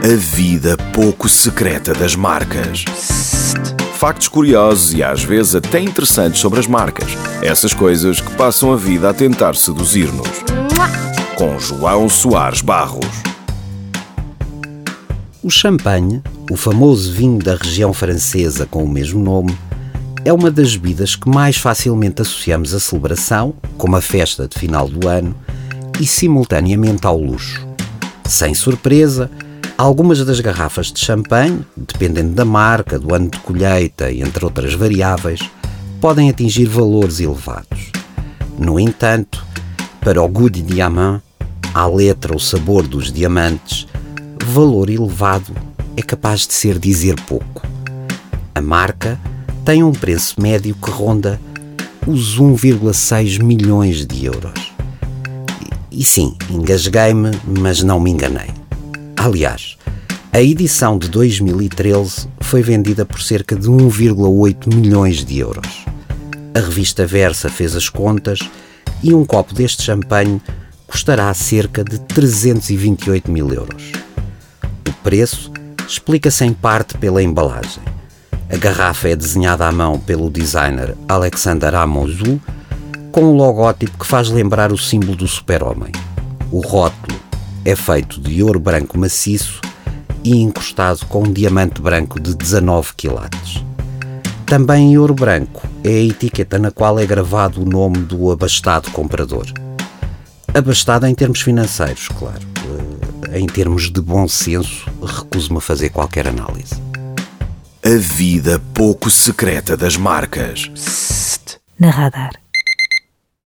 A vida pouco secreta das marcas. Factos curiosos e às vezes até interessantes sobre as marcas. Essas coisas que passam a vida a tentar seduzir-nos. Com João Soares Barros. O champanhe, o famoso vinho da região francesa com o mesmo nome, é uma das bebidas que mais facilmente associamos à celebração, como a festa de final do ano, e simultaneamente ao luxo. Sem surpresa, algumas das garrafas de champanhe, dependendo da marca, do ano de colheita e entre outras variáveis, podem atingir valores elevados. No entanto, para o Goût Diamant, à letra o sabor dos diamantes, valor elevado é capaz de ser dizer pouco. A marca tem um preço médio que ronda os 1,6 milhões de euros. E sim, engasguei-me, mas não me enganei. Aliás, a edição de 2013 foi vendida por cerca de 1,8 milhões de euros. A revista Versa fez as contas e um copo deste champanhe custará cerca de 328 mil euros. O preço explica-se em parte pela embalagem. A garrafa é desenhada à mão pelo designer Alexander Amozou, com um logótipo que faz lembrar o símbolo do super-homem. O rótulo é feito de ouro branco maciço e encostado com um diamante branco de 19 quilates. Também em ouro branco é a etiqueta na qual é gravado o nome do abastado comprador. Abastado em termos financeiros, claro. Eh, em termos de bom senso, recuso-me a fazer qualquer análise. A vida pouco secreta das marcas. Na radar.